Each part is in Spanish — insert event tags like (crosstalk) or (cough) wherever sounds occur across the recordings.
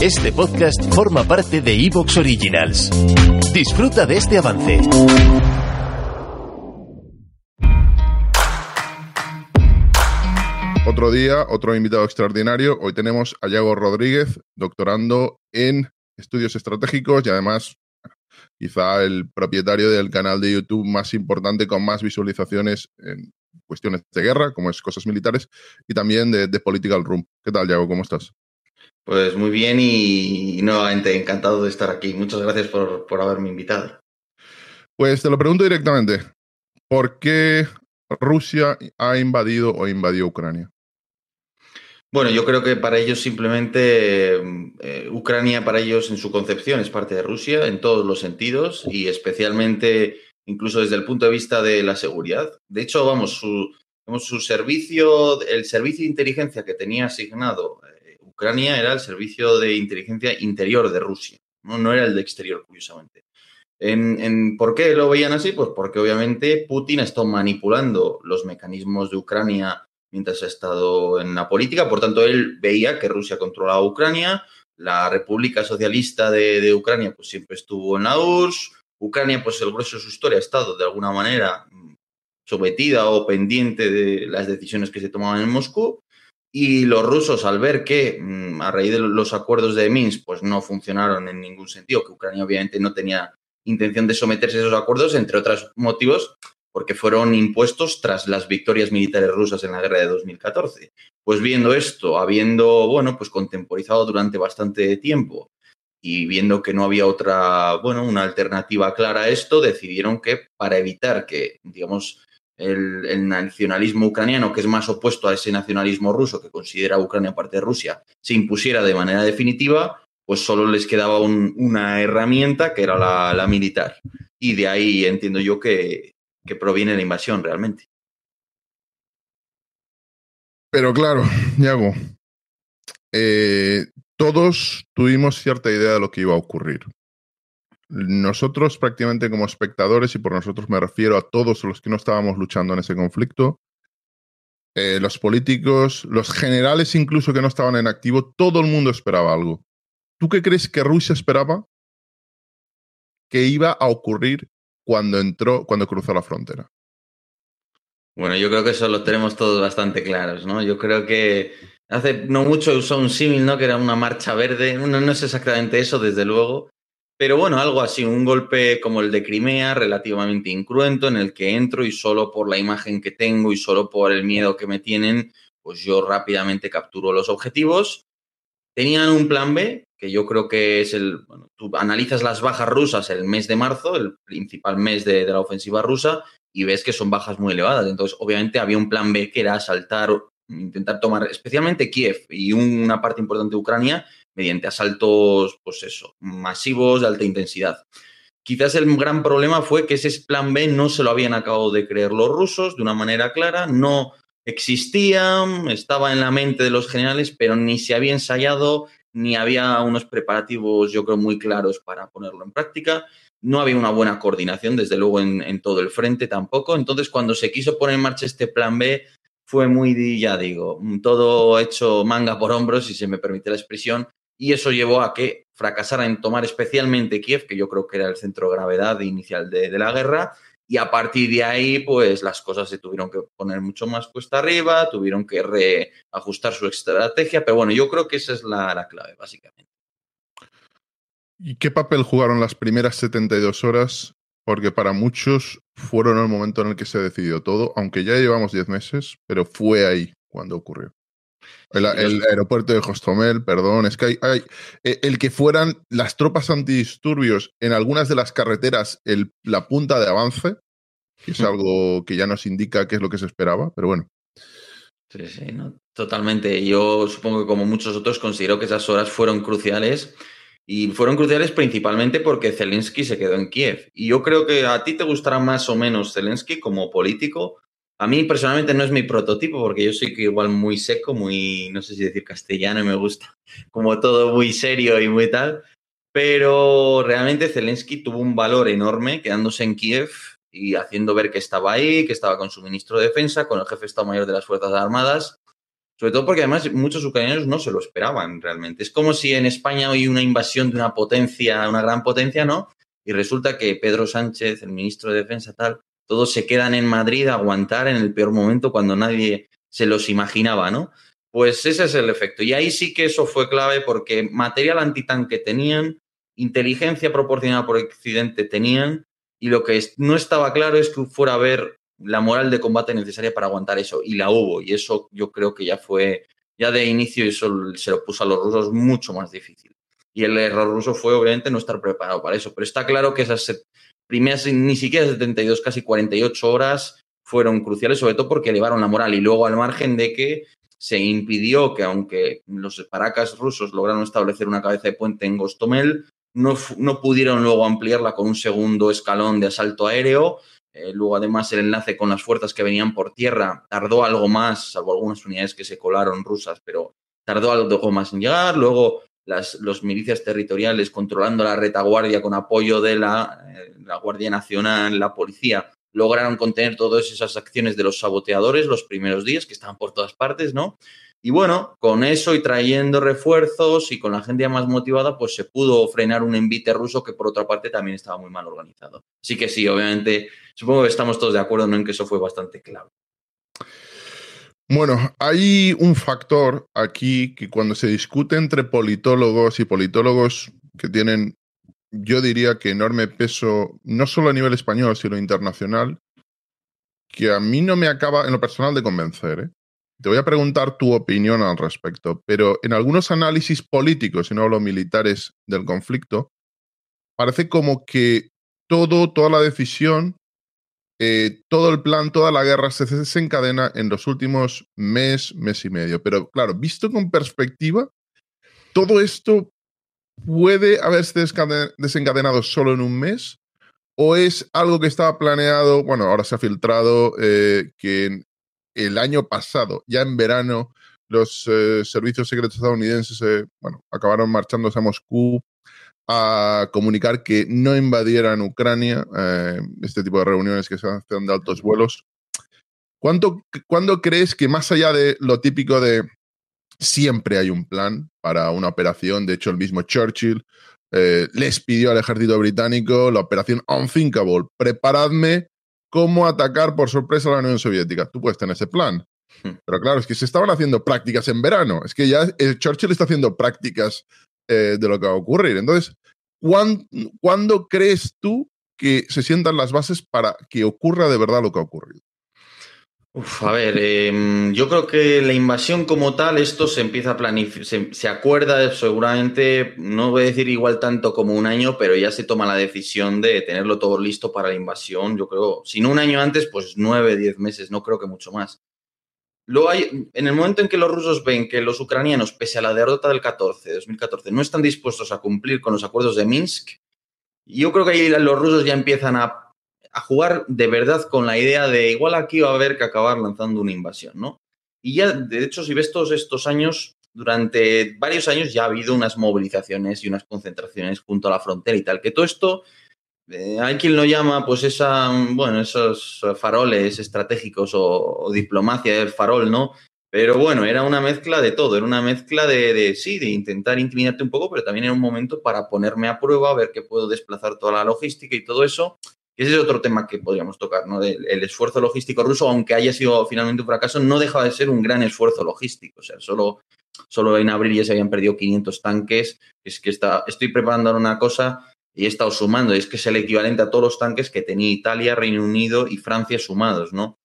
Este podcast forma parte de Evox Originals. Disfruta de este avance. Otro día, otro invitado extraordinario. Hoy tenemos a Yago Rodríguez, doctorando en estudios estratégicos y además quizá el propietario del canal de YouTube más importante con más visualizaciones en cuestiones de guerra, como es cosas militares, y también de, de Political Room. ¿Qué tal, Yago? ¿Cómo estás? Pues muy bien y, nuevamente encantado de estar aquí. Muchas gracias por, por haberme invitado. Pues te lo pregunto directamente. ¿Por qué Rusia ha invadido o invadió Ucrania? Bueno, yo creo que para ellos simplemente eh, Ucrania, para ellos en su concepción, es parte de Rusia en todos los sentidos y especialmente incluso desde el punto de vista de la seguridad. De hecho, vamos, su, su servicio, el servicio de inteligencia que tenía asignado Ucrania era el servicio de inteligencia interior de Rusia, no, era el de exterior, curiosamente. En, ¿Por qué lo veían así? Pues porque obviamente Putin ha estado manipulando los mecanismos de Ucrania mientras ha estado en la política, por tanto él veía que Rusia controlaba Ucrania, la República Socialista de, Ucrania pues siempre estuvo en la URSS, Ucrania pues el grueso de su historia ha estado de alguna manera sometida o pendiente de las decisiones que se tomaban en Moscú y los rusos, al ver que mm, a raíz de los acuerdos de Minsk, pues no funcionaron en ningún sentido, que Ucrania obviamente no tenía intención de someterse a esos acuerdos, entre otros motivos, porque fueron impuestos tras las victorias militares rusas en la guerra de 2014. Pues viendo esto, habiendo, bueno, pues contemporizado durante bastante tiempo y viendo que no había otra, bueno, una alternativa clara a esto, decidieron que para evitar que, digamos, el, nacionalismo ucraniano, que es más opuesto a ese nacionalismo ruso que considera Ucrania parte de Rusia, se impusiera de manera definitiva, pues solo les quedaba una herramienta que era la, militar. Y de ahí entiendo yo que, proviene la invasión realmente. Pero claro, Yago, eh, todos tuvimos cierta idea de lo que iba a ocurrir nosotros prácticamente como espectadores, y por nosotros me refiero a todos los que no estábamos luchando en ese conflicto, eh, los políticos, los generales incluso que no estaban en activo, todo el mundo esperaba algo. ¿Tú qué crees que Rusia esperaba que iba a ocurrir cuando entró, cuando cruzó la frontera? Bueno, yo creo que eso lo tenemos todos bastante claros, ¿no? Yo creo que hace no mucho usó un símil, ¿no? Que era una marcha verde. No, no es exactamente eso, desde luego, pero bueno, algo así, un golpe como el de Crimea, relativamente incruento, en el que entro y solo por la imagen que tengo y solo por el miedo que me tienen, pues yo rápidamente capturo los objetivos. Tenían un plan B, que yo creo que es el, bueno, tú analizas las bajas rusas el mes de marzo, el principal mes de, de la ofensiva rusa, y ves que son bajas muy elevadas. Entonces, obviamente había un plan B que era asaltar, intentar tomar especialmente Kiev y una parte importante de Ucrania mediante asaltos, pues eso, masivos de alta intensidad. Quizás el gran problema fue que ese plan B no se lo habían acabado de creer los rusos de una manera clara, no existía, estaba en la mente de los generales, pero ni se había ensayado, ni había unos preparativos, yo creo, muy claros para ponerlo en práctica. No había una buena coordinación, desde luego, en, en todo el frente tampoco. Entonces, cuando se quiso poner en marcha este plan B, fue muy, ya digo, todo hecho manga por hombros, si se me permite la expresión, y eso llevó a que fracasara en tomar especialmente Kiev, que yo creo que era el centro de gravedad inicial de, la guerra, y a partir de ahí, pues las cosas se tuvieron que poner mucho más cuesta arriba, tuvieron que reajustar su estrategia, pero bueno, yo creo que esa es la, la clave, básicamente. ¿Y qué papel jugaron las primeras 72 horas? Porque para muchos fueron el momento en el que se decidió todo, aunque ya llevamos 10 meses, pero fue ahí cuando ocurrió. El, aeropuerto de Hostomel, perdón, es que hay, eh, el que fueran las tropas antidisturbios en algunas de las carreteras el, la punta de avance, que es algo que ya nos indica qué es lo que se esperaba, pero bueno. Sí, sí, Totalmente. Yo supongo que como muchos otros considero que esas horas fueron cruciales y fueron cruciales principalmente porque Zelensky se quedó en Kiev. Y yo creo que a ti te gustará más o menos Zelensky como político. A mí personalmente no es mi prototipo porque yo soy igual muy seco, muy, no sé si decir castellano, y me gusta (laughs) como todo muy serio y muy tal. Pero realmente Zelensky tuvo un valor enorme quedándose en Kiev y haciendo ver que estaba ahí, que estaba con su ministro de Defensa, con el jefe de Estado Mayor de las Fuerzas Armadas sobre todo porque además muchos ucranianos no se lo esperaban realmente. Es como si en España hay una invasión de una potencia, una gran potencia, ¿no? Y resulta que Pedro Sánchez, el ministro de Defensa, tal, todos se quedan en Madrid a aguantar en el peor momento cuando nadie se los imaginaba, ¿no? Pues ese es el efecto. Y ahí sí que eso fue clave porque material antitanque tenían, inteligencia proporcionada por Occidente tenían, y lo que no estaba claro es que fuera a haber la moral de combate necesaria para aguantar eso. Y la hubo. Y eso yo creo que ya fue, ya de inicio eso se lo puso a los rusos mucho más difícil. Y el error ruso fue obviamente no estar preparado para eso. Pero está claro que esas primeras, ni siquiera 72, casi 48 horas fueron cruciales, sobre todo porque elevaron la moral. Y luego al margen de que se impidió que aunque los paracas rusos lograron establecer una cabeza de puente en Gostomel, no, no pudieron luego ampliarla con un segundo escalón de asalto aéreo eh, luego, además, el enlace con las fuerzas que venían por tierra tardó algo más, salvo algunas unidades que se colaron rusas, pero tardó algo más en llegar. Luego, las los milicias territoriales controlando la retaguardia con apoyo de la, eh, la Guardia Nacional, la policía, lograron contener todas esas acciones de los saboteadores los primeros días, que estaban por todas partes, ¿no? Y bueno, con eso y trayendo refuerzos y con la gente más motivada, pues se pudo frenar un envite ruso que por otra parte también estaba muy mal organizado. Así que sí, obviamente, supongo que estamos todos de acuerdo en que eso fue bastante clave. Bueno, hay un factor aquí que cuando se discute entre politólogos y politólogos que tienen, yo diría que enorme peso, no solo a nivel español, sino internacional, que a mí no me acaba en lo personal de convencer. ¿eh? Te voy a preguntar tu opinión al respecto, pero en algunos análisis políticos, y no hablo militares del conflicto, parece como que todo, toda la decisión, eh, todo el plan, toda la guerra se desencadena en los últimos mes, mes y medio. Pero claro, visto con perspectiva, todo esto puede haberse desencadenado solo en un mes o es algo que estaba planeado, bueno, ahora se ha filtrado eh, que el año pasado, ya en verano, los eh, servicios secretos estadounidenses bueno, acabaron marchándose a Moscú a comunicar que no invadieran Ucrania, eh, este tipo de reuniones que se hacen de altos vuelos. ¿Cuánto, ¿Cuándo crees que más allá de lo típico de siempre hay un plan para una operación, de hecho el mismo Churchill les pidió al ejército británico la operación Unthinkable, preparadme cómo atacar por sorpresa a la Unión Soviética. Tú puedes tener ese plan. Hmm. Pero claro, es que se estaban haciendo prácticas en verano. Es que ya el Churchill está haciendo prácticas eh, de lo que va a ocurrir. Entonces, ¿cuándo, crees tú que se sientan las bases para que ocurra de verdad lo que ha ocurrido? a ver, em, yo creo que la invasión como tal, esto se empieza a planificar, se, acuerda seguramente, no voy a decir igual tanto como un año, pero ya se toma la decisión de tenerlo todo listo para la invasión. Yo creo, si no un año antes, pues nueve, diez meses, no creo que mucho más. Luego hay, en el momento en que los rusos ven que los ucranianos, pese a la derrota del 14, 2014, no están dispuestos a cumplir con los acuerdos de Minsk, yo creo que ahí los rusos ya empiezan a a jugar de verdad con la idea de igual aquí va a haber que acabar lanzando una invasión, ¿no? Y ya, de hecho, si ves todos estos años, durante varios años ya ha habido unas movilizaciones y unas concentraciones junto a la frontera y tal, que todo esto, eh, hay quien lo llama, pues esa, bueno, esos faroles estratégicos o, diplomacia del farol, ¿no? Pero bueno, era una mezcla de todo, era una mezcla de, de, sí, de intentar intimidarte un poco, pero también era un momento para ponerme a prueba, ver que puedo desplazar toda la logística y todo eso, ese es otro tema que podríamos tocar, ¿no? el esfuerzo logístico ruso, aunque haya sido finalmente un fracaso, no deja de ser un gran esfuerzo logístico. O sea, solo, solo en abril ya se habían perdido 500 tanques. Es que está, estoy preparando una cosa y he estado sumando. Es que es el equivalente a todos los tanques que tenía Italia, Reino Unido y Francia sumados, ¿no?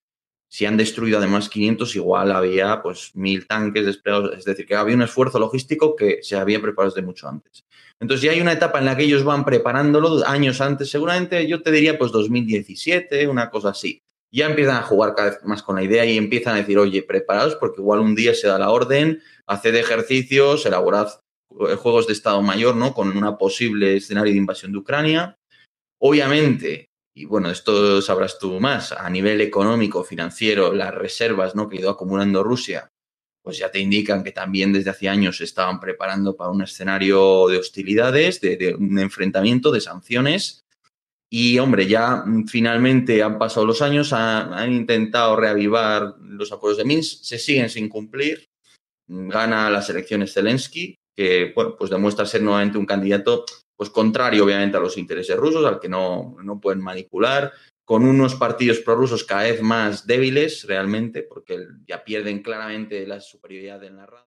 Si han destruido además 500, igual había pues mil tanques desplegados. Es decir, que había un esfuerzo logístico que se había preparado desde mucho antes. Entonces ya hay una etapa en la que ellos van preparándolo años antes, seguramente yo te diría pues 2017, una cosa así. ya empiezan a jugar cada vez más con la idea y empiezan a decir, oye, preparaos porque igual un día se da la orden, haced ejercicios, elaborad juegos de Estado Mayor, ¿no? Con una posible escenario de invasión de Ucrania. Obviamente, y bueno, esto sabrás tú más, a nivel económico, financiero, las reservas, ¿no? Que ha ido acumulando Rusia, pues ya te indican que también desde hace años se estaban preparando para un escenario de hostilidades, de, un enfrentamiento, de sanciones y hombre, ya mm, finalmente han pasado los años, han, intentado reavivar los acuerdos de Minsk, se siguen sin cumplir. Gana las elecciones Zelensky, que bueno, pues demuestra ser nuevamente un candidato pues contrario obviamente a los intereses rusos, al que no, no pueden manipular, con unos partidos prorrusos cada vez más débiles realmente, porque ya pierden claramente la superioridad en la radio.